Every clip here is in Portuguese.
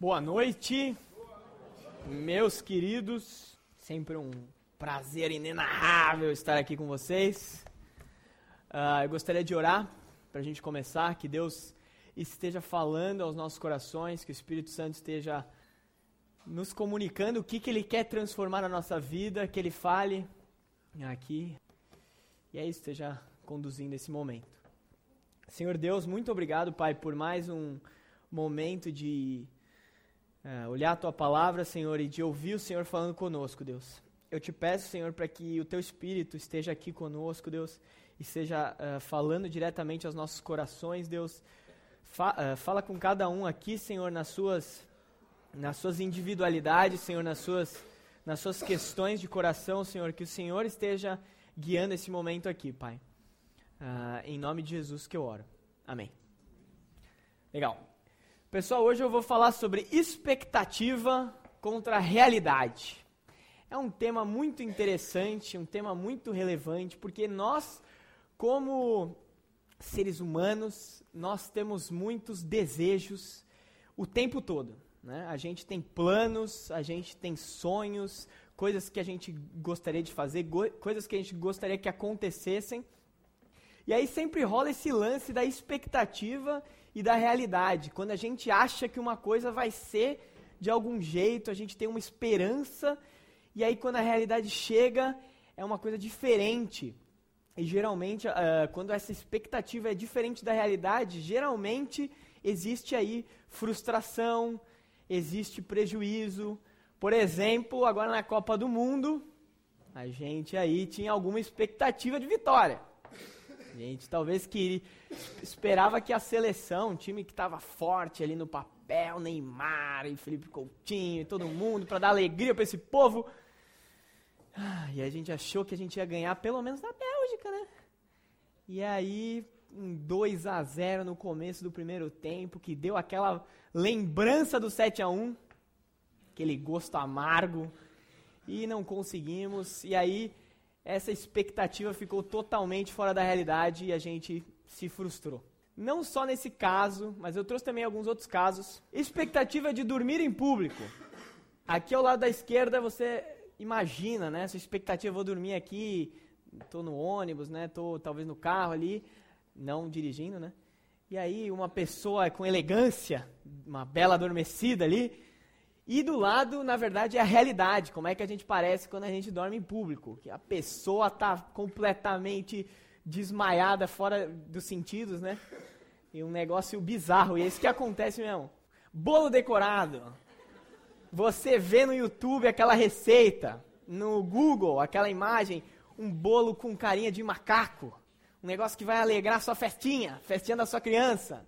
Boa noite, meus queridos. Sempre um prazer inenarrável estar aqui com vocês. Uh, eu gostaria de orar para a gente começar, que Deus esteja falando aos nossos corações, que o Espírito Santo esteja nos comunicando o que, que Ele quer transformar na nossa vida, que Ele fale aqui. E é isso, esteja conduzindo esse momento. Senhor Deus, muito obrigado, Pai, por mais um momento de é, olhar a tua palavra, Senhor, e de ouvir o Senhor falando conosco, Deus. Eu te peço, Senhor, para que o teu Espírito esteja aqui conosco, Deus, e esteja uh, falando diretamente aos nossos corações, Deus. Fa uh, fala com cada um aqui, Senhor, nas suas, nas suas individualidades, Senhor, nas suas, nas suas questões de coração, Senhor, que o Senhor esteja guiando esse momento aqui, Pai. Uh, em nome de Jesus que eu oro. Amém. Legal. Pessoal, hoje eu vou falar sobre expectativa contra realidade. É um tema muito interessante, um tema muito relevante, porque nós, como seres humanos, nós temos muitos desejos o tempo todo. Né? A gente tem planos, a gente tem sonhos, coisas que a gente gostaria de fazer, coisas que a gente gostaria que acontecessem. E aí sempre rola esse lance da expectativa e da realidade. Quando a gente acha que uma coisa vai ser de algum jeito, a gente tem uma esperança, e aí quando a realidade chega, é uma coisa diferente. E geralmente, uh, quando essa expectativa é diferente da realidade, geralmente existe aí frustração, existe prejuízo. Por exemplo, agora na Copa do Mundo, a gente aí tinha alguma expectativa de vitória. Gente talvez que esperava que a seleção, um time que estava forte ali no papel, Neymar e Felipe Coutinho e todo mundo, para dar alegria para esse povo. Ah, e a gente achou que a gente ia ganhar pelo menos da Bélgica, né? E aí, um 2 a 0 no começo do primeiro tempo, que deu aquela lembrança do 7 a 1 aquele gosto amargo, e não conseguimos. E aí, essa expectativa ficou totalmente fora da realidade e a gente se frustrou. Não só nesse caso, mas eu trouxe também alguns outros casos. Expectativa de dormir em público. Aqui ao lado da esquerda você imagina, né? Essa expectativa, vou dormir aqui, estou no ônibus, né? Estou talvez no carro ali, não dirigindo, né? E aí uma pessoa com elegância, uma bela adormecida ali, e do lado, na verdade, é a realidade, como é que a gente parece quando a gente dorme em público, que a pessoa está completamente desmaiada, fora dos sentidos, né? E um negócio bizarro, e é isso que acontece mesmo. Bolo decorado. Você vê no YouTube aquela receita, no Google, aquela imagem, um bolo com carinha de macaco. Um negócio que vai alegrar sua festinha, festinha da sua criança.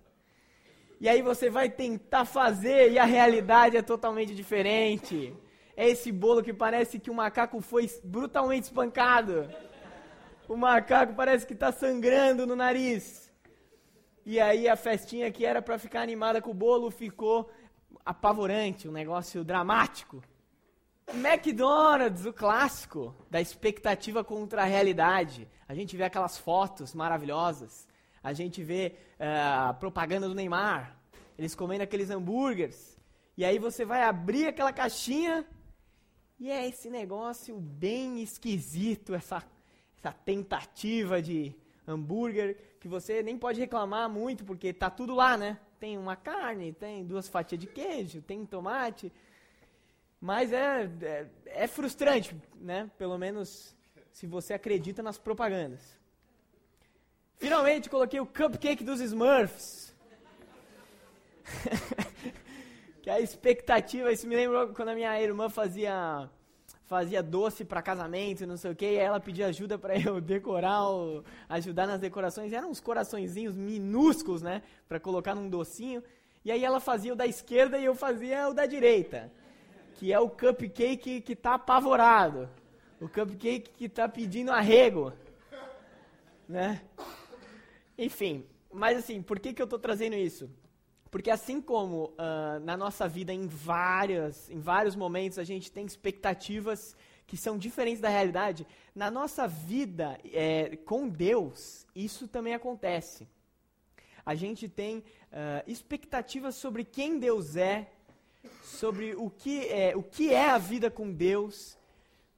E aí você vai tentar fazer e a realidade é totalmente diferente. É esse bolo que parece que o macaco foi brutalmente espancado. O macaco parece que está sangrando no nariz. E aí a festinha que era para ficar animada com o bolo ficou apavorante, um negócio dramático. McDonald's, o clássico da expectativa contra a realidade. A gente vê aquelas fotos maravilhosas a gente vê uh, propaganda do Neymar, eles comendo aqueles hambúrgueres, e aí você vai abrir aquela caixinha e é esse negócio bem esquisito, essa, essa tentativa de hambúrguer que você nem pode reclamar muito porque tá tudo lá, né? Tem uma carne, tem duas fatias de queijo, tem tomate, mas é, é, é frustrante, né? Pelo menos se você acredita nas propagandas. Finalmente coloquei o cupcake dos Smurfs. que a expectativa, isso me lembra quando a minha irmã fazia fazia doce para casamento, não sei o que, e ela pedia ajuda para eu decorar, ajudar nas decorações. Eram uns coraçõezinhos minúsculos, né, para colocar num docinho. E aí ela fazia o da esquerda e eu fazia o da direita, que é o cupcake que está apavorado, o cupcake que está pedindo arrego, né? Enfim, mas assim, por que, que eu estou trazendo isso? Porque assim como uh, na nossa vida, em, várias, em vários momentos, a gente tem expectativas que são diferentes da realidade, na nossa vida é, com Deus, isso também acontece. A gente tem uh, expectativas sobre quem Deus é, sobre o que é, o que é a vida com Deus,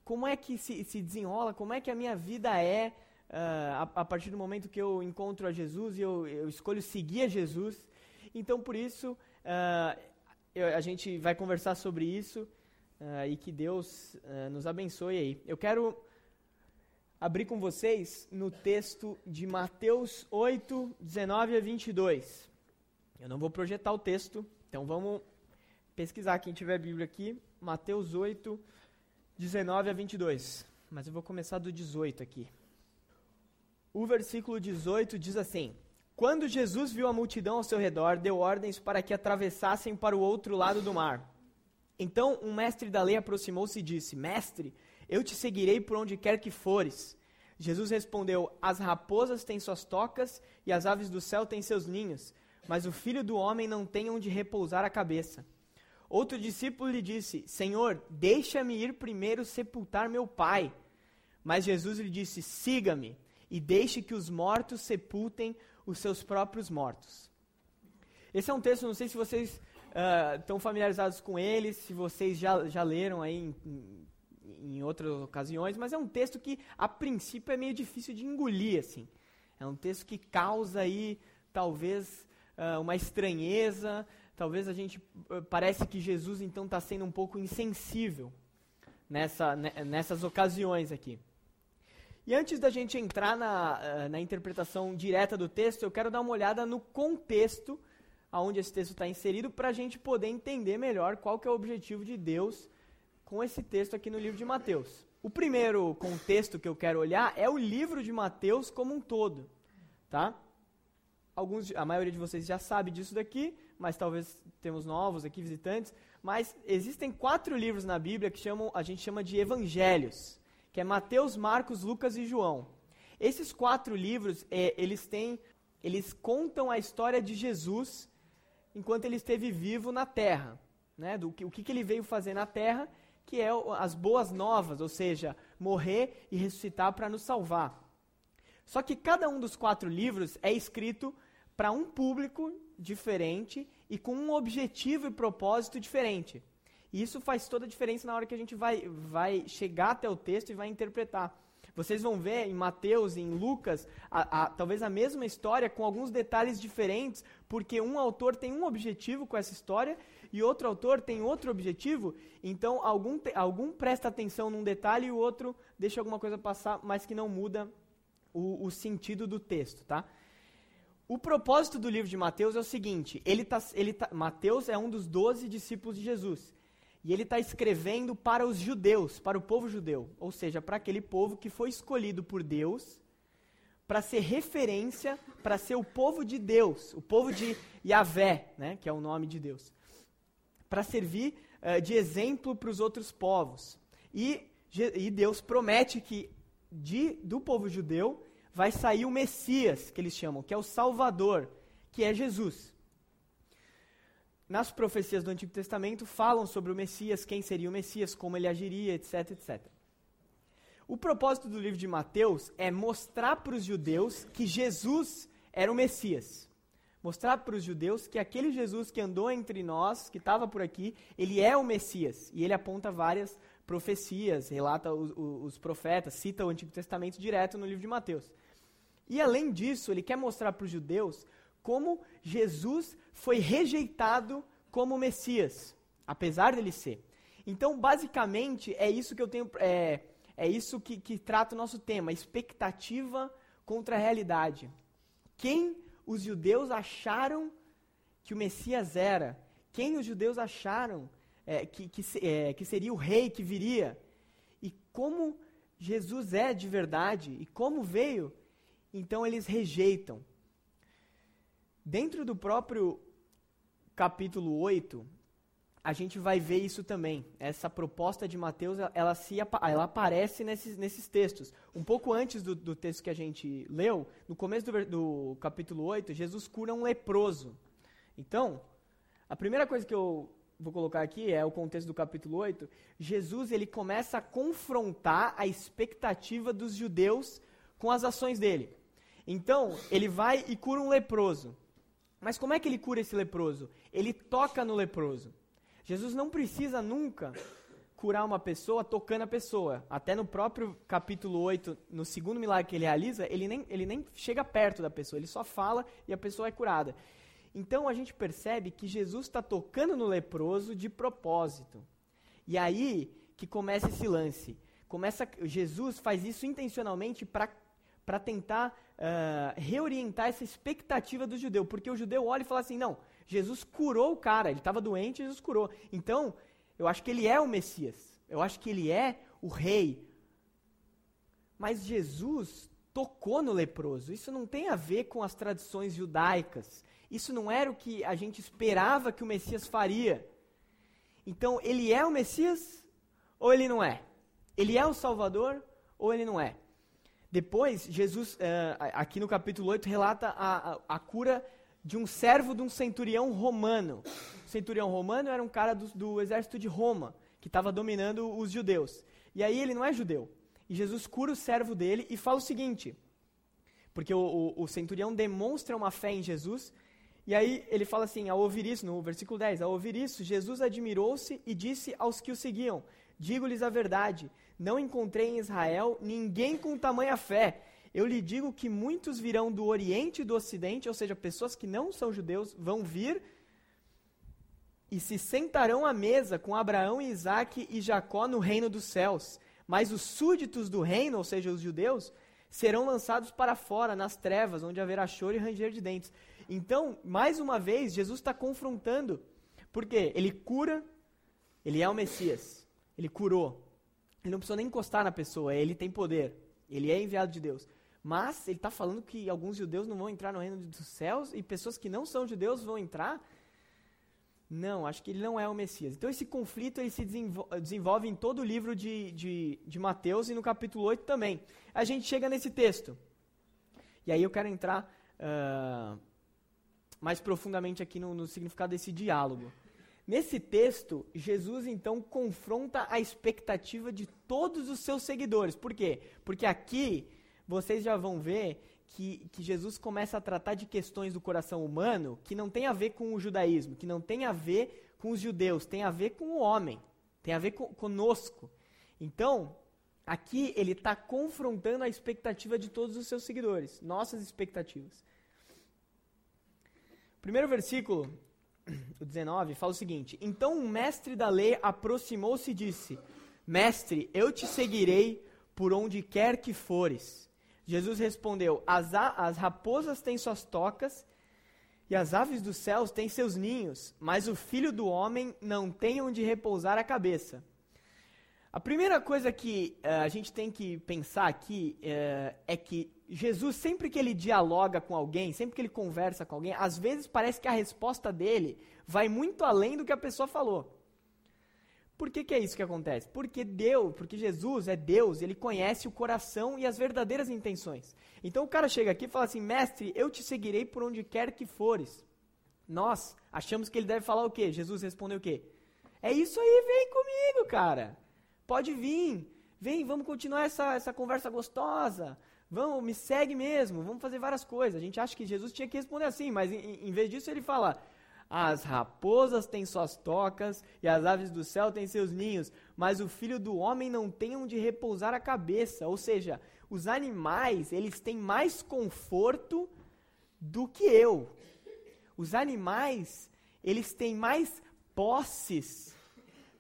como é que se, se desenrola, como é que a minha vida é uh, a, a, partir do momento que eu encontro a Jesus e eu, eu escolho seguir a Jesus. Então, por isso, uh, eu, a gente vai conversar sobre isso uh, e que Deus nos abençoe aí. Eu quero abrir com vocês no texto de Mateus 8, 19 a 22. Eu não vou projetar o texto, então vamos pesquisar quem tiver Bíblia aqui. Mateus 8, 19 a 22. Mas eu vou começar do 18 aqui. O versículo 18 diz assim: Quando Jesus viu a multidão ao seu redor, deu ordens para que atravessassem para o outro lado do mar. Então um mestre da lei aproximou-se e disse: Mestre, eu te seguirei por onde quer que fores. Jesus respondeu: As raposas têm suas tocas e as aves do céu têm seus ninhos, mas o filho do homem não tem onde repousar a cabeça. Outro discípulo lhe disse: Senhor, deixa-me ir primeiro sepultar meu pai. Mas Jesus lhe disse: Siga-me e deixe que os mortos sepultem os seus próprios mortos. Esse é um texto, não sei se vocês uh, estão familiarizados com ele, se vocês já, já leram aí em, em em outras ocasiões, mas é um texto que, a princípio, é meio difícil de engolir, assim. É um texto que causa aí, talvez, uh, uma estranheza, talvez a gente, uh, parece que Jesus, então, está sendo um pouco insensível nessa, nessas ocasiões aqui. E antes da gente entrar na, uh, na interpretação direta do texto, eu quero dar uma olhada no contexto aonde esse texto está inserido, para a gente poder entender melhor qual que é o objetivo de Deus com esse texto aqui no livro de Mateus. O primeiro contexto que eu quero olhar é o livro de Mateus como um todo, tá? Alguns, a maioria de vocês já sabe disso daqui, mas talvez temos novos aqui visitantes. Mas existem quatro livros na Bíblia que chamam, a gente chama de evangelhos, que é Mateus, Marcos, Lucas e João. Esses quatro livros, é, eles têm, eles contam a história de Jesus enquanto ele esteve vivo na Terra, né? Do que, o que, que ele veio fazer na Terra que é as boas novas, ou seja, morrer e ressuscitar para nos salvar. Só que cada um dos quatro livros é escrito para um público diferente e com um objetivo e propósito diferente. E isso faz toda a diferença na hora que a gente vai, vai chegar até o texto e vai interpretar. Vocês vão ver em Mateus e em Lucas, a, a, talvez a mesma história com alguns detalhes diferentes, porque um autor tem um objetivo com essa história e outro autor tem outro objetivo, então algum, algum presta atenção num detalhe e o outro deixa alguma coisa passar, mas que não muda o, o sentido do texto, tá? O propósito do livro de Mateus é o seguinte: ele tá, ele tá, Mateus é um dos doze discípulos de Jesus. E ele está escrevendo para os judeus, para o povo judeu. Ou seja, para aquele povo que foi escolhido por Deus para ser referência, para ser o povo de Deus, o povo de Yahvé, né, que é o nome de Deus para servir uh, de exemplo para os outros povos. E, e, Deus promete que de, do povo judeu vai sair o Messias, que eles chamam, que é o Salvador, que é Jesus. Nas profecias do Antigo Testamento falam sobre o Messias, quem seria o Messias, como ele agiria, etc, etc. O propósito do livro de Mateus é mostrar para os judeus que Jesus era o Messias mostrar para os judeus que aquele Jesus que andou entre nós, que estava por aqui, ele é o Messias. E ele aponta várias profecias, relata os, os, profetas, cita o Antigo Testamento direto no livro de Mateus. E além disso, ele quer mostrar para os judeus como Jesus foi rejeitado como Messias, apesar dele ser. Então, basicamente, é isso que eu tenho. É, é isso que, que trata o nosso tema: expectativa contra a realidade. Quem os judeus acharam que o Messias era, quem os judeus acharam é, que, que, é, que seria o rei que viria, e como Jesus é de verdade, e como veio, então eles rejeitam. Dentro do próprio capítulo 8, a gente vai ver isso também. Essa proposta de Mateus, ela, se, ela aparece nesses, nesses textos. Um pouco antes do, do texto que a gente leu, no começo do, do capítulo 8, Jesus cura um leproso. Então, a primeira coisa que eu vou colocar aqui é o contexto do capítulo 8. Jesus ele começa a confrontar a expectativa dos judeus com as ações dele. Então, ele vai e cura um leproso. Mas como é que ele cura esse leproso? Ele toca no leproso. Jesus não precisa nunca curar uma pessoa tocando a pessoa. Até no próprio capítulo 8, no segundo milagre que ele realiza, ele nem, ele nem chega perto da pessoa, ele só fala e a pessoa é curada. Então a gente percebe que Jesus está tocando no leproso de propósito. E aí que começa esse lance. Começa, Jesus faz isso intencionalmente para tentar uh, reorientar essa expectativa do judeu. Porque o judeu olha e fala assim: não, Jesus curou o cara, ele estava doente, Jesus curou. Então, eu acho que ele é o Messias. Eu acho que ele é o rei. Mas Jesus tocou no leproso. Isso não tem a ver com as tradições judaicas. Isso não era o que a gente esperava que o Messias faria. Então, ele é o Messias ou ele não é? Ele é o Salvador ou ele não é? Depois, Jesus, uh, aqui no capítulo 8, relata a, a, a, cura de um servo de um centurião romano. O centurião romano era um cara do, do exército de Roma, que estava dominando os judeus. E aí ele não é judeu. E Jesus cura o servo dele e fala o seguinte: porque o, o, o centurião demonstra uma fé em Jesus e aí ele fala assim, ao ouvir isso, no versículo 10, ao ouvir isso, Jesus admirou-se e disse aos que o seguiam: Digo-lhes a verdade, não encontrei em Israel ninguém com tamanha fé. Eu lhe digo que muitos virão do Oriente e do Ocidente, ou seja, pessoas que não são judeus, vão vir e se sentarão à mesa com Abraão, Isaac e Jacó no reino dos céus. Mas os súditos do reino, ou seja, os judeus, serão lançados para fora, nas trevas, onde haverá choro e ranger de dentes. Então, mais uma vez, Jesus está confrontando. Porque ele cura, ele é o Messias. Ele curou. Ele não precisa nem encostar na pessoa, ele tem poder. Ele é enviado de Deus. Mas ele está falando que alguns judeus não vão entrar no reino dos céus e pessoas que não são judeus vão entrar. Não, acho que ele não é o Messias. Então esse conflito ele se desenvolve em todo o livro de, de, de Mateus e no capítulo 8 também. A gente chega nesse texto. E aí eu quero entrar uh, mais profundamente aqui no, no significado desse diálogo. Nesse texto, Jesus então confronta a expectativa de todos os seus seguidores. Por quê? Porque aqui vocês já vão ver que, que, Jesus começa a tratar de questões do coração humano que não tem a ver com o judaísmo, que não tem a ver com os judeus, tem a ver com o homem, tem a ver com, conosco. Então, aqui ele está confrontando a expectativa de todos os seus seguidores, nossas expectativas. Primeiro versículo, o 19, fala o seguinte: Então um mestre da lei aproximou-se e disse: Mestre, eu te seguirei por onde quer que fores. Jesus respondeu: As, as raposas têm suas tocas e as aves dos céus têm seus ninhos, mas o filho do homem não tem onde repousar a cabeça. A primeira coisa que uh, a gente tem que pensar aqui uh, é que Jesus, sempre que ele dialoga com alguém, sempre que ele conversa com alguém, às vezes parece que a resposta dele vai muito além do que a pessoa falou. Por que, que é isso que acontece? Porque Deus, porque Jesus é Deus, ele conhece o coração e as verdadeiras intenções. Então o cara chega aqui e fala assim: Mestre, eu te seguirei por onde quer que fores. Nós achamos que ele deve falar o quê? Jesus respondeu o quê? É isso aí, vem comigo, cara. Pode vir. Vem, vamos continuar essa, essa conversa gostosa. Vamos, me segue mesmo, vamos fazer várias coisas. A gente acha que Jesus tinha que responder assim, mas em, em vez disso ele fala: As raposas têm suas tocas e as aves do céu têm seus ninhos, mas o filho do homem não tem onde repousar a cabeça. Ou seja, os animais, eles têm mais conforto do que eu. Os animais, eles têm mais posses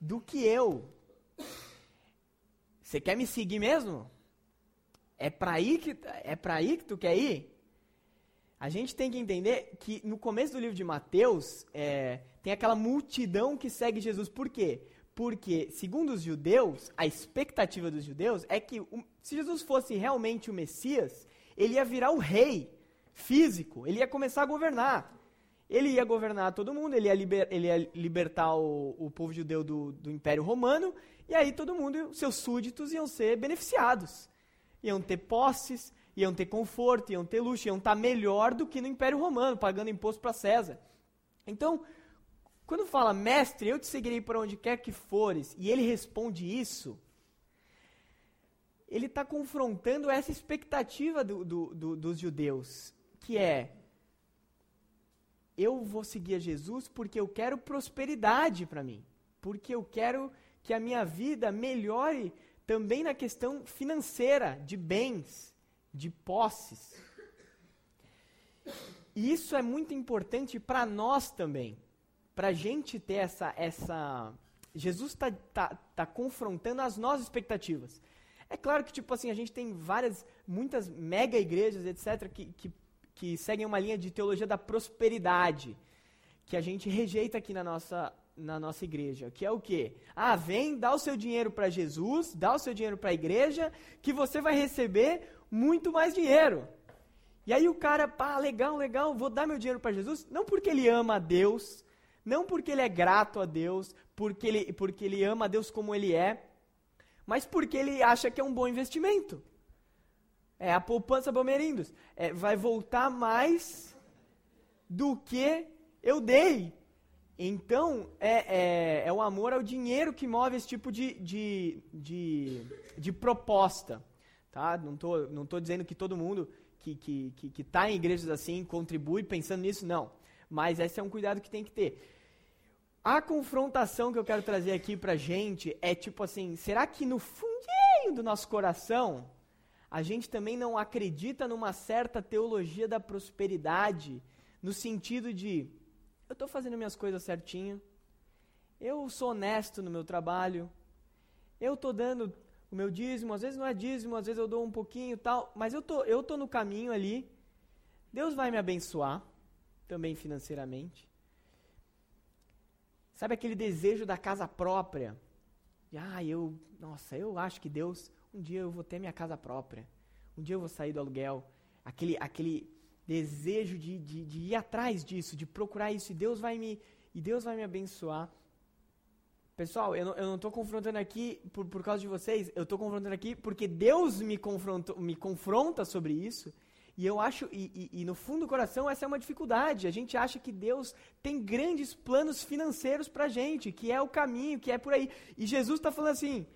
do que eu. Você quer me seguir mesmo? É para aí que é para aí que tu quer ir? A gente tem que entender que no começo do livro de Mateus é, tem aquela multidão que segue Jesus. Por quê? Porque, segundo os judeus, a expectativa dos judeus é que um, se Jesus fosse realmente o Messias, ele ia virar o rei físico, ele ia começar a governar. Ele ia governar todo mundo, ele ia, liber, ele ia libertar o, o povo judeu do, do Império Romano, e aí todo mundo, seus súditos, iam ser beneficiados iam ter posses, iam ter conforto, iam ter luxo, iam estar melhor do que no Império Romano, pagando imposto para César. Então, quando fala, mestre, eu te seguirei para onde quer que fores, e ele responde isso, ele está confrontando essa expectativa do, do, do, dos judeus, que é: eu vou seguir a Jesus porque eu quero prosperidade para mim. porque eu quero que a minha vida melhore também na questão financeira, de bens, de posses. E isso é muito importante para nós também. Para a gente ter essa. essa Jesus está tá, tá confrontando as nossas expectativas. É claro que, tipo assim, a gente tem várias, muitas mega igrejas, etc., que, que, que seguem uma linha de teologia da prosperidade, que a gente rejeita aqui na nossa, na nossa igreja, que é o quê? Ah, vem, dá o seu dinheiro para Jesus, dá o seu dinheiro para a igreja, que você vai receber muito mais dinheiro. E aí o cara, pá, legal, legal, vou dar meu dinheiro para Jesus, não porque ele ama a Deus, não porque ele é grato a Deus, porque ele, porque ele ama a Deus como ele é, mas porque ele acha que é um bom investimento. É a poupança Bomerindos. É, vai voltar mais do que eu dei. Então, é, é, é, o amor ao dinheiro que move esse tipo de, de, de, de proposta. Tá? Não estou não tô dizendo que todo mundo que está que, que, que tá em igrejas assim contribui pensando nisso, não. Mas esse é um cuidado que tem que ter. A confrontação que eu quero trazer aqui pra gente é tipo assim: será que no fundinho do nosso coração a gente também não acredita numa certa teologia da prosperidade, no sentido de eu estou fazendo minhas coisas certinho, eu sou honesto no meu trabalho, eu estou dando o meu dízimo, às vezes não é dízimo, às vezes eu dou um pouquinho tal, mas eu tô, eu tô no caminho ali. Deus vai me abençoar, também financeiramente. Sabe aquele desejo da casa própria? E, ah, eu, nossa, eu acho que Deus, um dia eu vou ter minha casa própria. Um dia eu vou sair do aluguel. Aquele, aquele desejo de, de, de ir atrás disso, de procurar isso, e Deus vai me, e Deus vai me abençoar. Pessoal, eu não estou confrontando aqui por, por causa de vocês, eu estou confrontando aqui porque Deus me, me confronta sobre isso. E eu acho, e, e, e, no fundo do coração, essa é uma dificuldade. A gente acha que Deus tem grandes planos financeiros para gente, que é o caminho, que é por aí. E Jesus está falando assim: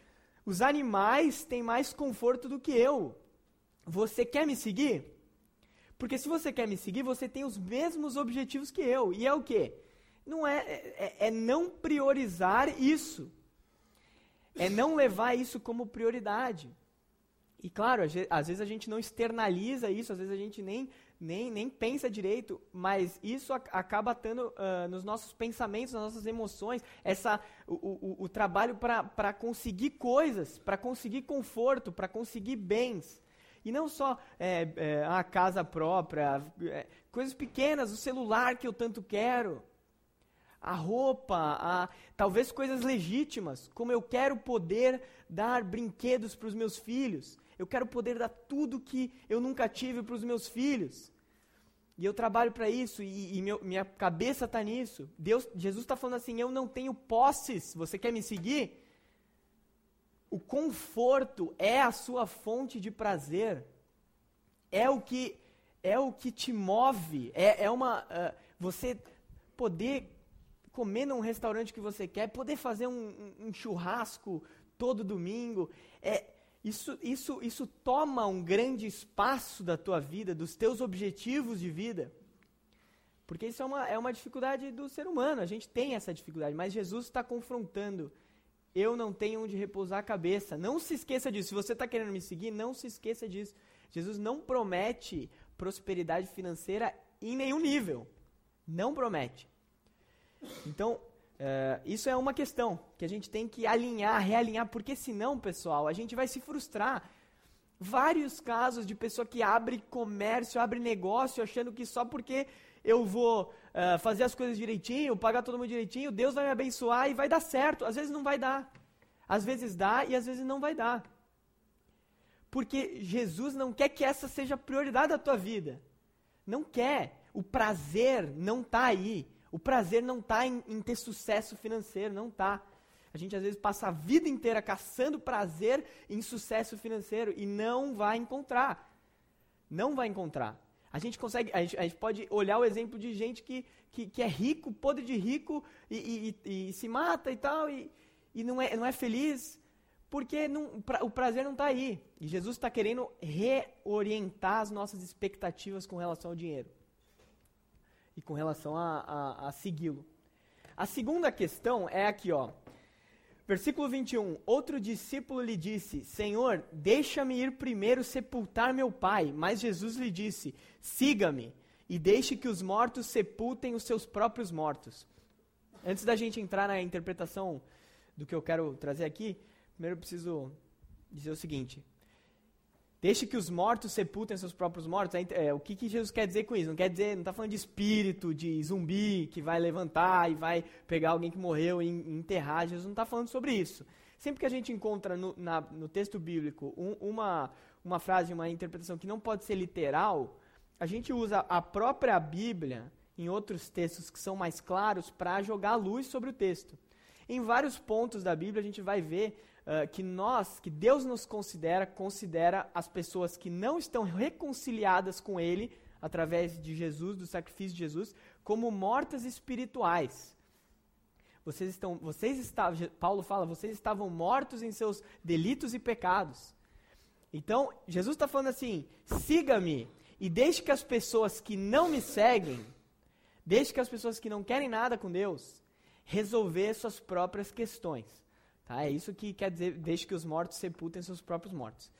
os animais têm mais conforto do que eu. Você quer me seguir? Porque se você quer me seguir, você tem os mesmos objetivos que eu. E é o quê? não é, é, é não priorizar isso. É não levar isso como prioridade. E claro, às vezes a gente não externaliza isso, às vezes a gente nem, nem, nem pensa direito, mas isso acaba estando uh, nos nossos pensamentos, nas nossas emoções, essa, o, o, o trabalho para conseguir coisas, para conseguir conforto, para conseguir bens. E não só é, é, a casa própria, é, coisas pequenas, o celular que eu tanto quero a roupa, a talvez coisas legítimas, como eu quero poder dar brinquedos para os meus filhos, eu quero poder dar tudo que eu nunca tive para os meus filhos. E eu trabalho para isso e, e meu, minha cabeça está nisso. Deus, Jesus está falando assim: eu não tenho posses. Você quer me seguir? O conforto é a sua fonte de prazer. É o que é o que te move. É, é uma uh, você poder comer num restaurante que você quer, poder fazer um, um, um churrasco todo domingo. É, isso, isso, isso toma um grande espaço da tua vida, dos teus objetivos de vida. Porque isso é uma, é uma dificuldade do ser humano, a gente tem essa dificuldade, mas Jesus está confrontando. Eu não tenho onde repousar a cabeça. Não se esqueça disso. Se você está querendo me seguir, não se esqueça disso. Jesus não promete prosperidade financeira em nenhum nível. Não promete. Então, é, isso é uma questão que a gente tem que alinhar, realinhar, porque senão, pessoal, a gente vai se frustrar. Vários casos de pessoa que abre comércio, abre negócio, achando que só porque eu vou uh, fazer as coisas direitinho, pagar todo mundo direitinho, Deus vai me abençoar e vai dar certo. Às vezes não vai dar. Às vezes dá e às vezes não vai dar. Porque Jesus não quer que essa seja a prioridade da tua vida. Não quer. O prazer não está aí. O prazer não está em, em, ter sucesso financeiro, não está. A gente às vezes passa a vida inteira caçando prazer em sucesso financeiro e não vai encontrar. Não vai encontrar. A gente consegue, a gente, a gente pode olhar o exemplo de gente que, que, que é rico, podre de rico e, e, e, se mata e tal e, e não, é, não é feliz porque não, pra, o prazer não está aí. E Jesus está querendo reorientar as nossas expectativas com relação ao dinheiro e com relação a, a, a segui-lo. A segunda questão é aqui, ó. Versículo 21. Outro discípulo lhe disse: Senhor, deixa-me ir primeiro sepultar meu pai. Mas Jesus lhe disse: Siga-me e deixe que os mortos sepultem os seus próprios mortos. Antes da gente entrar na interpretação do que eu quero trazer aqui, primeiro eu preciso dizer o seguinte: Deixe que os mortos sepultem seus próprios mortos. É, o que, que, Jesus quer dizer com isso? Não quer dizer, não está falando de espírito, de zumbi que vai levantar e vai pegar alguém que morreu e enterrar. Jesus não está falando sobre isso. Sempre que a gente encontra no, na, no texto bíblico um, uma, uma frase, uma interpretação que não pode ser literal, a gente usa a própria Bíblia em outros textos que são mais claros para jogar luz sobre o texto. Em vários pontos da Bíblia a gente vai ver uh, que nós, que Deus nos considera, considera as pessoas que não estão reconciliadas com Ele, através de Jesus, do sacrifício de Jesus, como mortas espirituais. Vocês estão, vocês estavam, Paulo fala, vocês estavam mortos em seus delitos e pecados. Então, Jesus está falando assim: siga-me e deixe que as pessoas que não me seguem, deixe que as pessoas que não querem nada com Deus, resolver suas próprias questões. Tá? É isso que quer dizer, deixe que os mortos sepultem seus próprios mortos.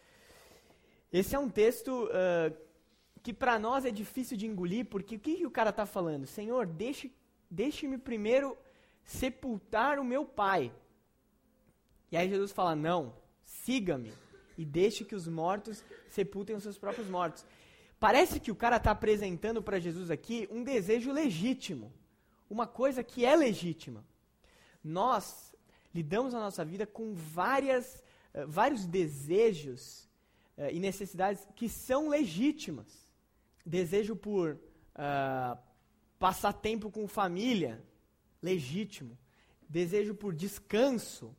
Esse é um texto uh, que para nós é difícil de engolir, porque o que, que o cara está falando? Senhor, deixe, deixe-me primeiro sepultar o meu pai. E aí Jesus fala: Não, siga-me e deixe que os mortos sepultem os seus próprios mortos. Parece que o cara está apresentando para Jesus aqui um desejo legítimo, uma coisa que é legítima. Nós lidamos na nossa vida com várias, uh, vários desejos uh, e necessidades que são legítimas. Desejo por uh, passar tempo com família, legítimo. Desejo por descanso,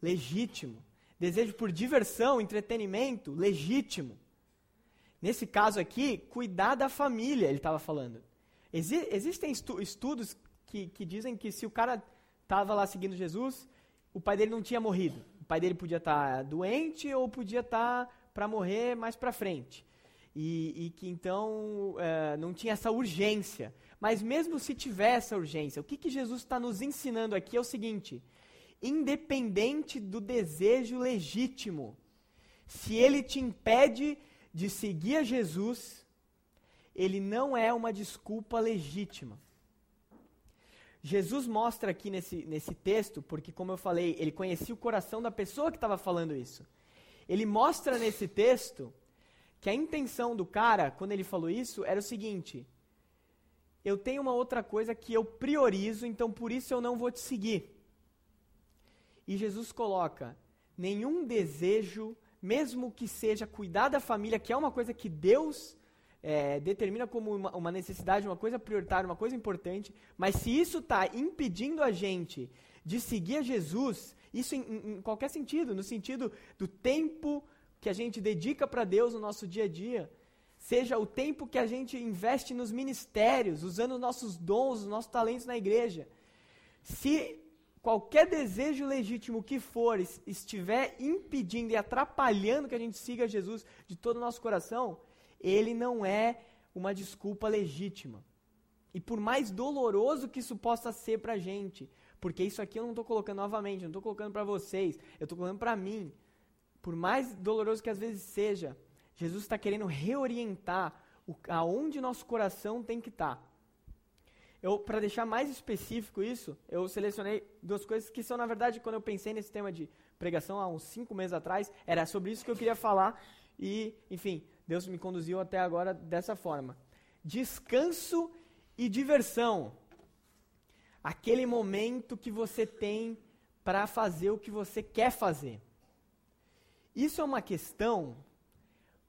legítimo. Desejo por diversão, entretenimento, legítimo. Nesse caso aqui, cuidar da família, ele estava falando. Exi existem estu estudos que, que dizem que se o cara estava lá seguindo Jesus, o pai dele não tinha morrido. O pai dele podia estar tá doente ou podia estar tá para morrer mais para frente. E, e, que então uh, não tinha essa urgência. Mas mesmo se tiver essa urgência, o que, que Jesus está nos ensinando aqui é o seguinte: independente do desejo legítimo, se ele te impede de seguir a Jesus, ele não é uma desculpa legítima. Jesus mostra aqui nesse, nesse texto, porque, como eu falei, ele conhecia o coração da pessoa que estava falando isso. Ele mostra nesse texto que a intenção do cara, quando ele falou isso, era o seguinte: eu tenho uma outra coisa que eu priorizo, então por isso eu não vou te seguir. E Jesus coloca: nenhum desejo, mesmo que seja cuidar da família, que é uma coisa que Deus é, determina como uma, uma, necessidade, uma coisa prioritária, uma coisa importante, mas se isso está impedindo a gente de seguir a Jesus, isso em, em, qualquer sentido, no sentido do tempo que a gente dedica para Deus no nosso dia a dia, seja o tempo que a gente investe nos ministérios, usando os nossos dons, os nossos talentos na igreja. Se qualquer desejo legítimo que for estiver impedindo e atrapalhando que a gente siga Jesus de todo o nosso coração, ele não é uma desculpa legítima. E por mais doloroso que isso possa ser para a gente, porque isso aqui eu não estou colocando novamente, não estou colocando para vocês, eu estou colocando para mim. Por mais doloroso que às vezes seja, Jesus está querendo reorientar o, aonde nosso coração tem que estar. Tá. Eu, para deixar mais específico isso, eu selecionei duas coisas que são, na verdade, quando eu pensei nesse tema de pregação há uns cinco meses atrás, era sobre isso que eu queria falar. E, enfim, Deus me conduziu até agora dessa forma. Descanso e diversão. Aquele momento que você tem para fazer o que você quer fazer. Isso é uma questão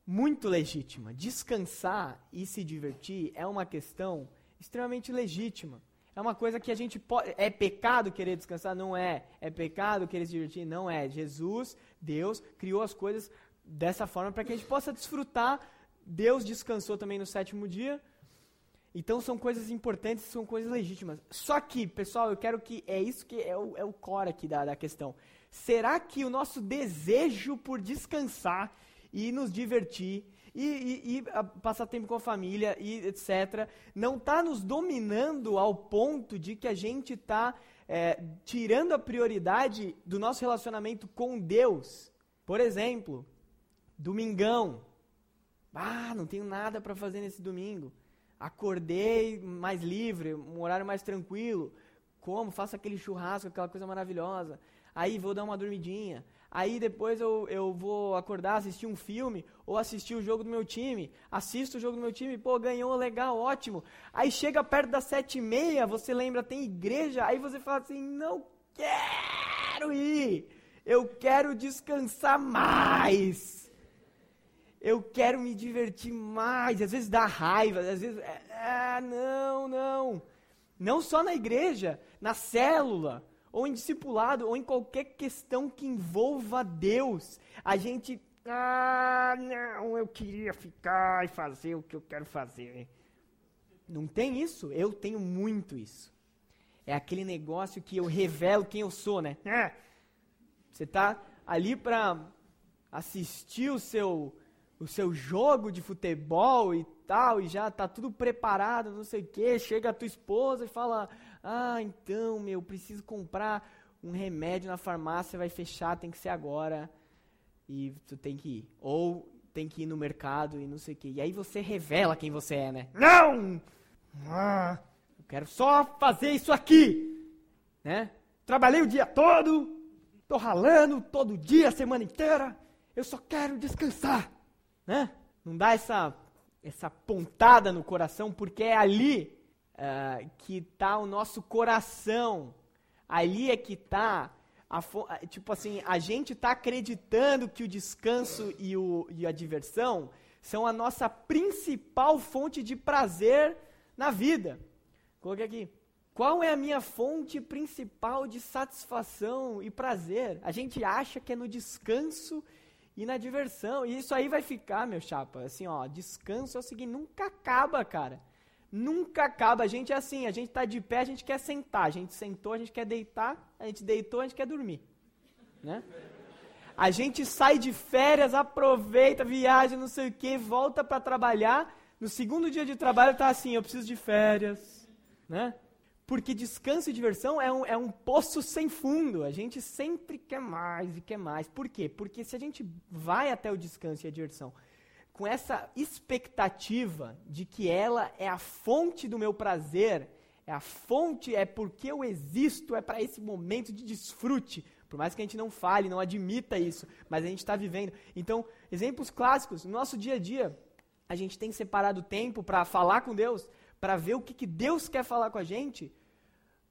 muito legítima. Descansar e se divertir é uma questão extremamente legítima. É uma coisa que a gente pode. É pecado querer descansar? Não é. É pecado querer se divertir? Não é. Jesus, Deus, criou as coisas dessa forma para que a gente possa desfrutar. Deus descansou também no sétimo dia. Então são coisas importantes, são coisas legítimas. Só que, pessoal, eu quero que. É isso que é o, é o core aqui da, da questão. Será que o nosso desejo por descansar e nos divertir e, e, e passar tempo com a família e etc., não está nos dominando ao ponto de que a gente está é, tirando a prioridade do nosso relacionamento com Deus. Por exemplo, domingão. Ah, não tenho nada para fazer nesse domingo. Acordei mais livre, um horário mais tranquilo. Como? Faço aquele churrasco, aquela coisa maravilhosa. Aí vou dar uma dormidinha. Aí depois eu, eu vou acordar, assistir um filme ou assistir o jogo do meu time. Assisto o jogo do meu time, pô, ganhou, legal, ótimo. Aí chega perto das sete e meia, você lembra, tem igreja, aí você fala assim, não quero ir. Eu quero descansar mais. Eu quero me divertir mais. Às vezes dá raiva, às vezes. É, não, não. Não só na igreja, na célula ou em discipulado, ou em qualquer questão que envolva Deus, a gente, ah, não, eu queria ficar e fazer o que eu quero fazer. Não tem isso? Eu tenho muito isso. É aquele negócio que eu revelo quem eu sou, né? É. Você está ali para assistir o seu, o seu jogo de futebol e tal, e já está tudo preparado, não sei o quê. Chega a tua esposa e fala: ah, então, meu, preciso comprar um remédio na farmácia, vai fechar, tem que ser agora. E tu tem que ir. Ou tem que ir no mercado e não sei o quê. E aí você revela quem você é, né? Não! Ah, eu quero só fazer isso aqui. Né? Trabalhei o dia todo, tô ralando todo dia, a semana inteira. Eu só quero descansar. Né? Não dá essa, essa pontada no coração, porque é ali uh, que está o nosso coração. Ali é que está, tipo assim, a gente está acreditando que o descanso e, o, e a diversão são a nossa principal fonte de prazer na vida. Coloquei aqui. Qual é a minha fonte principal de satisfação e prazer? A gente acha que é no descanso e na diversão. E isso aí vai ficar, meu chapa. Assim, ó, descanso é o seguinte, nunca acaba, cara nunca acaba. A gente é assim, a gente está de pé, a gente quer sentar. A gente sentou, a gente quer deitar. A gente deitou, a gente quer dormir. Né? A gente sai de férias, aproveita, viaja, não sei o que, volta para trabalhar. No segundo dia de trabalho está assim, eu preciso de férias. Né? Porque descanso e diversão é um, é um poço sem fundo. A gente sempre quer mais e quer mais. Por quê? Porque se a gente vai até o descanso e a diversão com essa expectativa de que ela é a fonte do meu prazer, é a fonte, é porque eu existo, é para esse momento de desfrute. Por mais que a gente não fale, não admita isso, mas a gente está vivendo. Então, exemplos clássicos, no nosso dia a dia, a gente tem separado tempo para falar com Deus, para ver o que, que Deus quer falar com a gente,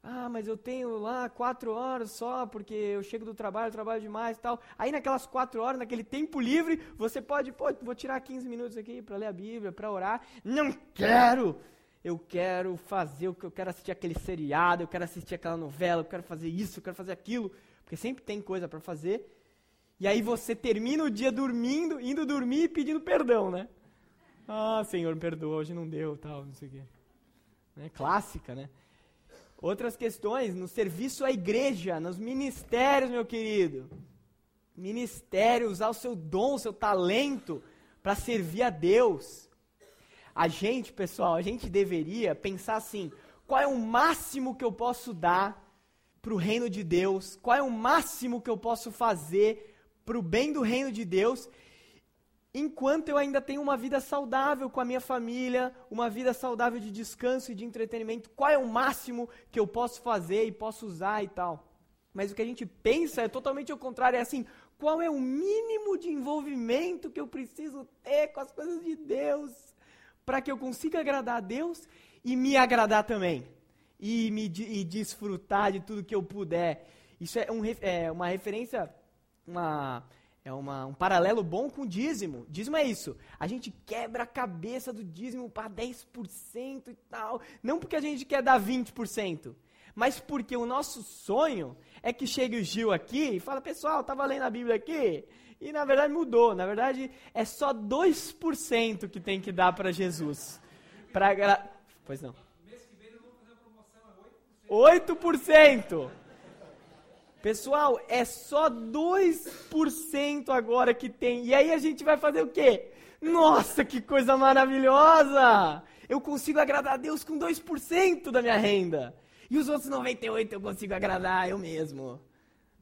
ah, mas eu tenho lá quatro horas só, porque eu chego do trabalho, trabalho demais e tal. Aí naquelas quatro horas, naquele tempo livre, você pode, pô, vou tirar 15 minutos aqui para ler a Bíblia, para orar. Não quero! Eu quero fazer o que eu quero assistir aquele seriado, eu quero assistir aquela novela, eu quero fazer isso, eu quero fazer aquilo. Porque sempre tem coisa para fazer. E aí você termina o dia dormindo, indo dormir e pedindo perdão, né? Ah, Senhor, perdoa, hoje não deu, tal, não sei o quê. É clássica, né? Outras questões no serviço à igreja, nos ministérios, meu querido. Ministério, usar o seu dom, o seu talento para servir a Deus. A gente, pessoal, a gente deveria pensar assim: qual é o máximo que eu posso dar para o reino de Deus? Qual é o máximo que eu posso fazer para o bem do reino de Deus? Enquanto eu ainda tenho uma vida saudável com a minha família, uma vida saudável de descanso e de entretenimento, qual é o máximo que eu posso fazer e posso usar e tal. Mas o que a gente pensa é totalmente o contrário, é assim, qual é o mínimo de envolvimento que eu preciso ter com as coisas de Deus para que eu consiga agradar a Deus e me agradar também. E, me, e desfrutar de tudo que eu puder. Isso é, um, é uma referência, uma é uma, um paralelo bom com o dízimo. Dízimo é isso. A gente quebra a cabeça do dízimo para 10% e tal. Não porque a gente quer dar 20%, mas porque o nosso sonho é que chegue o Gil aqui e fala, pessoal, estava lendo a Bíblia aqui. E na verdade mudou. Na verdade é só 2% que tem que dar para Jesus. Pra gra... Pois não. Mês que vem nós vamos fazer uma promoção, é 8%. 8%! Pessoal, é só 2% agora que tem. E aí a gente vai fazer o quê? Nossa, que coisa maravilhosa! Eu consigo agradar a Deus com 2% da minha renda. E os outros 98 eu consigo agradar eu mesmo.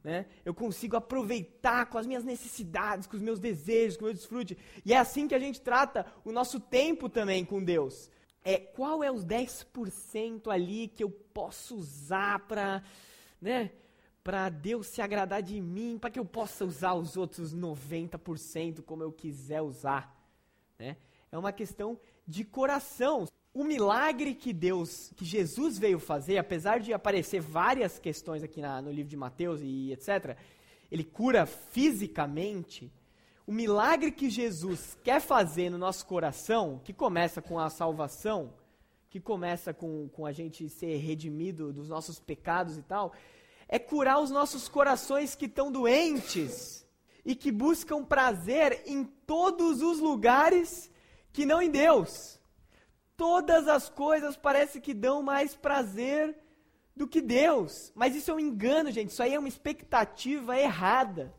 Né? Eu consigo aproveitar com as minhas necessidades, com os meus desejos, com o meu desfrute. E é assim que a gente trata o nosso tempo também com Deus. É qual é os 10% ali que eu posso usar para, né, para Deus se agradar de mim, para que eu possa usar os outros 90% como eu quiser usar, né? É uma questão de coração. O milagre que Deus, que Jesus veio fazer, apesar de aparecer várias questões aqui na, no livro de Mateus e etc., ele cura fisicamente. O milagre que Jesus quer fazer no nosso coração, que começa com a salvação, que começa com, com a gente ser redimido dos nossos pecados e tal, é curar os nossos corações que estão doentes e que buscam prazer em todos os lugares que não em Deus todas as coisas parece que dão mais prazer do que Deus. Mas isso é um engano, gente. Isso aí é uma expectativa errada.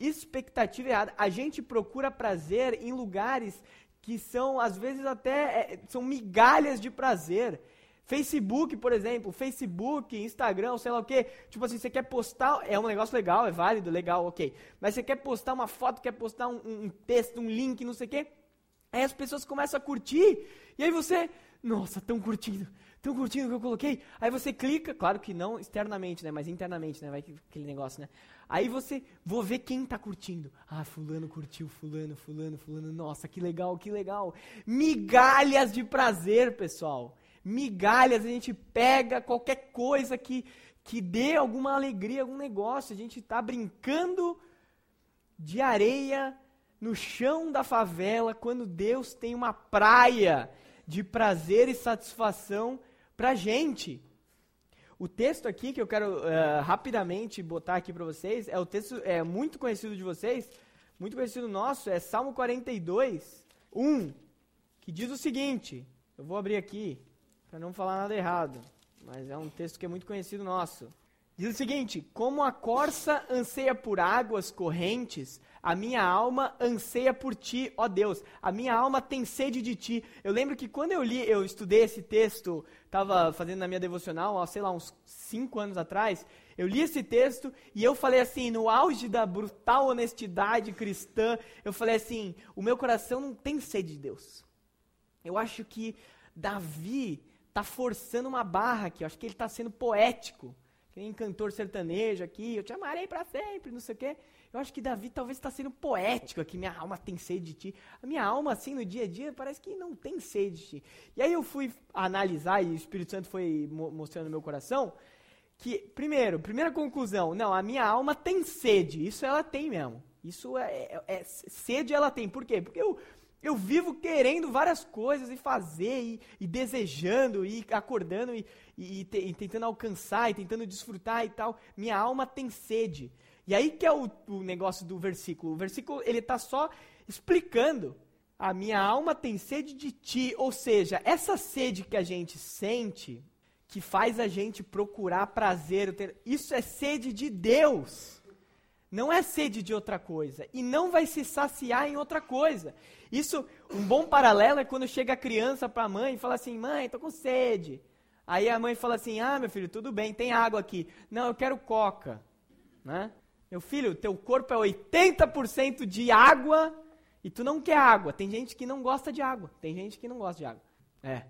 Expectativa errada. A gente procura prazer em lugares que são, às vezes, até é, são migalhas de prazer. Facebook, por exemplo, Facebook, Instagram, sei lá o quê. Tipo assim, você quer postar, é um negócio legal, é válido, legal, ok. Mas você quer postar uma foto, quer postar um, um texto, um link, não sei o quê. Aí as pessoas começam a curtir, e aí você, nossa, estão curtindo, estão curtindo o que eu coloquei. Aí você clica, claro que não externamente, né, mas internamente, né, vai aquele negócio, né. Aí você, vou ver quem está curtindo. Ah, fulano curtiu, fulano, fulano, fulano, nossa, que legal, que legal. Migalhas de prazer, pessoal. Migalhas, a gente pega qualquer coisa que, que dê alguma alegria, algum negócio. A gente está brincando de areia no chão da favela, quando Deus tem uma praia de prazer e satisfação para gente. O texto aqui que eu quero uh, rapidamente botar aqui para vocês é o texto é muito conhecido de vocês, muito conhecido nosso, é Salmo 42, 1, que diz o seguinte: eu vou abrir aqui para não falar nada errado, mas é um texto que é muito conhecido nosso. Diz o seguinte: Como a corça anseia por águas correntes, a minha alma anseia por ti, ó Deus. A minha alma tem sede de ti. Eu lembro que quando eu li, eu estudei esse texto, estava fazendo na minha devocional, sei lá, uns cinco anos atrás. Eu li esse texto e eu falei assim, no auge da brutal honestidade cristã, eu falei assim: o meu coração não tem sede de Deus. Eu acho que Davi está forçando uma barra aqui. Eu acho que ele está sendo poético. Tem cantor sertanejo aqui, eu te amarei para sempre, não sei o quê. Eu acho que Davi talvez está sendo poético aqui. Minha alma tem sede de ti. A minha alma, assim, no dia a dia, parece que não tem sede de ti. E aí eu fui analisar, e o Espírito Santo foi mostrando no meu coração, que, primeiro, primeira conclusão, não, a minha alma tem sede. Isso ela tem mesmo. Isso é, é, é sede ela tem. Por quê? Porque eu, eu vivo querendo várias coisas e fazer, e, e desejando, e acordando, e, e, te, e, tentando alcançar, e tentando desfrutar e tal. Minha alma tem sede. E aí que é o, o negócio do versículo. O versículo, ele está só explicando. A minha alma tem sede de ti. Ou seja, essa sede que a gente sente, que faz a gente procurar prazer, isso é sede de Deus. Não é sede de outra coisa. E não vai se saciar em outra coisa. Isso, um bom paralelo é quando chega a criança para a mãe e fala assim: mãe, estou com sede. Aí a mãe fala assim: ah, meu filho, tudo bem, tem água aqui. Não, eu quero coca. Né? Meu filho, teu corpo é 80% de água e tu não quer água. Tem gente que não gosta de água. Tem gente que não gosta de água. É.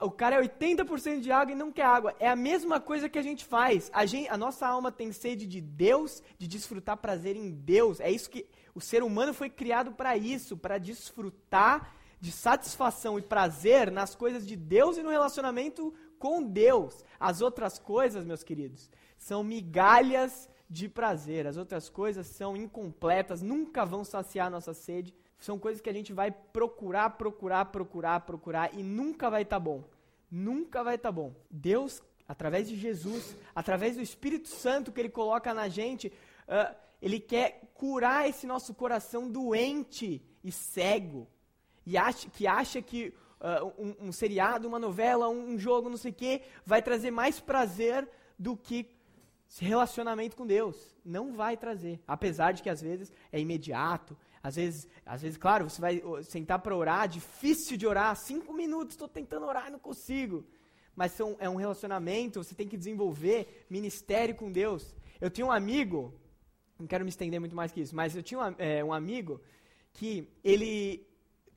O, cara é 80% de água e não quer água. É a mesma coisa que a gente faz. A, gente, a nossa alma tem sede de Deus, de desfrutar prazer em Deus. É isso que o ser humano foi criado para isso, para desfrutar de satisfação e prazer nas coisas de Deus e no relacionamento com Deus. As outras coisas, meus queridos, são migalhas de prazer. As outras coisas são incompletas, nunca vão saciar nossa sede. São coisas que a gente vai procurar, procurar, procurar, procurar e nunca vai estar tá bom. Nunca vai estar tá bom. Deus, através de Jesus, através do Espírito Santo que Ele coloca na gente, uh, Ele quer curar esse nosso coração doente e cego. E acha, que acha que uh, um, um, seriado, uma novela, um, um jogo, não sei o quê, vai trazer mais prazer do que relacionamento com Deus. Não vai trazer. Apesar de que às vezes é imediato. Às vezes, às vezes claro, você vai sentar para orar, difícil de orar. Cinco minutos, estou tentando orar não consigo. mas são, é um relacionamento, você tem que desenvolver ministério com Deus. Eu tinha um amigo, não quero me estender muito mais que isso, mas eu tinha um, é, um amigo que ele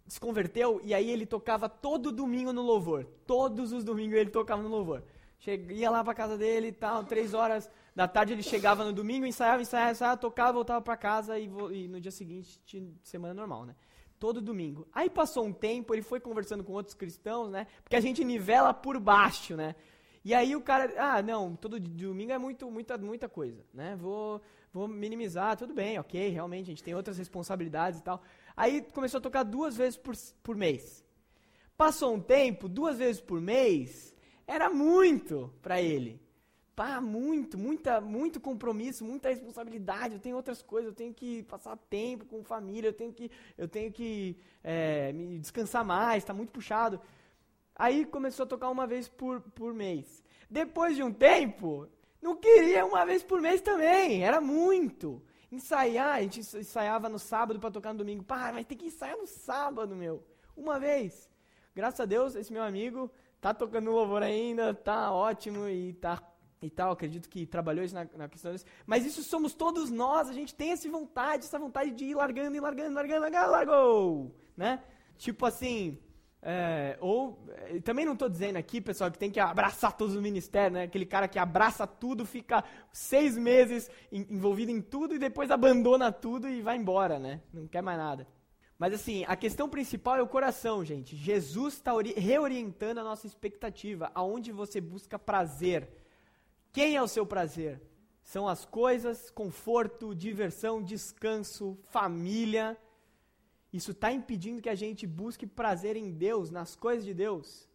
se converteu e aí ele tocava todo domingo no louvor. Todos os domingos ele tocava no louvor. Cheguei lá pra casa dele e tal, três horas da tarde ele chegava no domingo, ensaiava, ensaiava, ensaiava, tocava, voltava para casa e, e, no dia seguinte semana normal, né? Todo domingo. Aí passou um tempo, ele foi conversando com outros cristãos, né? Porque a gente nivela por baixo, né? E aí o cara, ah, não, todo domingo é muito, muita, muita coisa, né? Vou, vou minimizar, tudo bem, ok, realmente a gente tem outras responsabilidades e tal. Aí começou a tocar duas vezes por, por mês. Passou um tempo, duas vezes por mês, era muito para ele. Pá, muito, muita, muito compromisso, muita responsabilidade. Eu tenho outras coisas, eu tenho que passar tempo com família, eu tenho que, eu tenho que é, me descansar mais, está muito puxado. Aí começou a tocar uma vez por, por mês. Depois de um tempo, não queria uma vez por mês também, era muito. Ensaiar, a gente ensaiava no sábado para tocar no domingo. Pá, mas tem que ensaiar no sábado, meu. Uma vez. Graças a Deus, esse meu amigo tá tocando louvor ainda, tá ótimo e tá e tal, acredito que trabalhou isso na, na questão disso. Mas isso somos todos nós, a gente tem essa vontade, essa vontade de ir largando, e largando, largando, largando, largou, né? Tipo assim, é, ou, também não estou dizendo aqui, pessoal, que tem que abraçar todos os ministérios, né? Aquele cara que abraça tudo, fica seis meses envolvido em tudo e depois abandona tudo e vai embora, né? Não quer mais nada. Mas assim, a questão principal é o coração, gente. Jesus está reorientando a nossa expectativa, aonde você busca prazer. Quem é o seu prazer? São as coisas, conforto, diversão, descanso, família isso está impedindo que a gente busque prazer em Deus, nas coisas de Deus.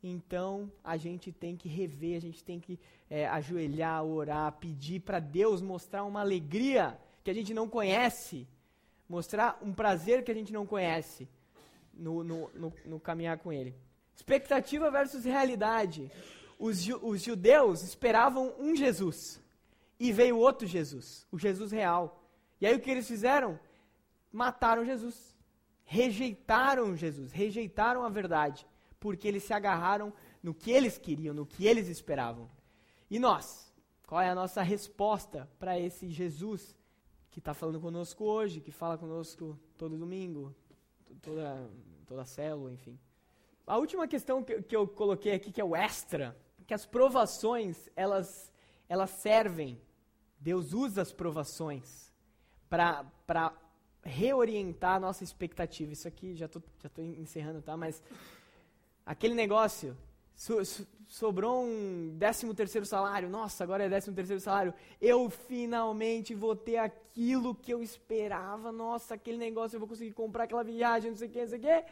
Então a gente tem que rever, a gente tem que é, ajoelhar, orar, pedir para Deus mostrar uma alegria que a gente não conhece, mostrar um prazer que a gente não conhece no, no, no, no caminhar com Ele. Expectativa versus realidade. Os, ju, os judeus esperavam um Jesus e veio outro Jesus, o Jesus real. E aí o que eles fizeram? Mataram Jesus rejeitaram Jesus, rejeitaram a verdade, porque eles se agarraram no que eles queriam, no que eles esperavam. E nós? Qual é a nossa resposta para esse Jesus que está falando conosco hoje, que fala conosco todo domingo, toda, toda célula, enfim? A última questão que, que eu coloquei aqui, que é o extra, que as provações, elas, elas servem, Deus usa as provações para reorientar a nossa expectativa. Isso aqui já estou já tô encerrando, tá? Mas aquele negócio, so, so, sobrou um décimo terceiro salário, nossa, agora é décimo terceiro salário, eu finalmente vou ter aquilo que eu esperava, nossa, aquele negócio, eu vou conseguir comprar aquela viagem, não sei o que, não sei o que,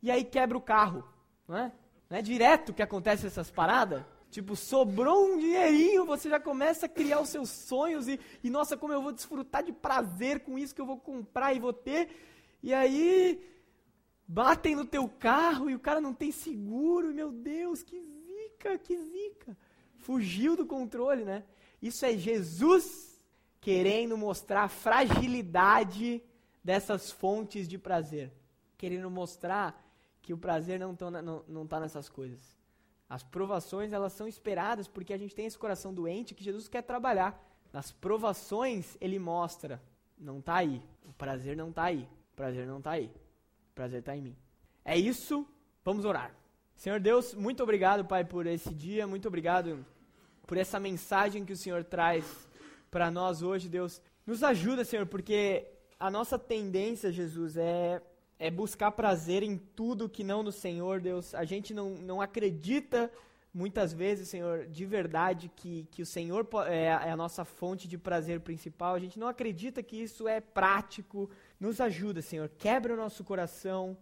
e aí quebra o carro, não é? Não é direto que acontece essas paradas? Tipo, sobrou um dinheirinho, você já começa a criar os seus sonhos e, e, nossa, como eu vou desfrutar de prazer com isso que eu vou comprar e vou ter. E aí, batem no teu carro e o cara não tem seguro, meu Deus, que zica, que zica. Fugiu do controle, né? Isso é Jesus querendo mostrar a fragilidade dessas fontes de prazer. Querendo mostrar que o prazer não está tá nessas coisas. As provações, elas são esperadas porque a gente tem esse coração doente que Jesus quer trabalhar. Nas provações, ele mostra, não está aí. O prazer não está aí. O prazer não está aí. O prazer está em mim. É isso. Vamos orar. Senhor Deus, muito obrigado, Pai, por esse dia. Muito obrigado por essa mensagem que o Senhor traz para nós hoje, Deus. Nos ajuda, Senhor, porque a nossa tendência, Jesus, é é buscar prazer em tudo que não no Senhor, Deus. A gente não, não acredita muitas vezes, Senhor, de verdade, que, que o Senhor é, é a nossa fonte de prazer principal. A gente não acredita que isso é prático. Nos ajuda, Senhor. Quebra o nosso coração.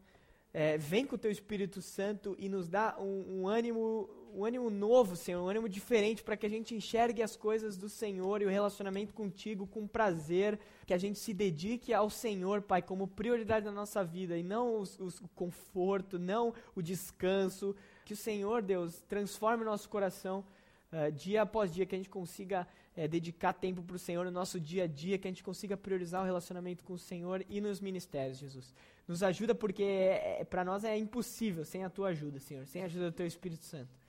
É, vem com o teu Espírito Santo e nos dá um, um ânimo um ânimo novo, Senhor, um ânimo diferente para que a gente enxergue as coisas do Senhor e o relacionamento contigo com prazer, que a gente se dedique ao Senhor, Pai, como prioridade da nossa vida e não os, os, o conforto, não o descanso. Que o Senhor, Deus, transforme o nosso coração uh, dia após dia, que a gente consiga uh, dedicar tempo para o Senhor no nosso dia a dia, que a gente consiga priorizar o relacionamento com o Senhor e nos ministérios, Jesus. Nos ajuda porque é, é, para nós é impossível sem a tua ajuda, Senhor, sem a ajuda do teu Espírito Santo.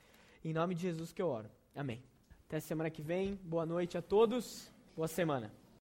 Em nome de Jesus que eu oro. Amém. Até semana que vem. Boa noite a todos. Boa semana.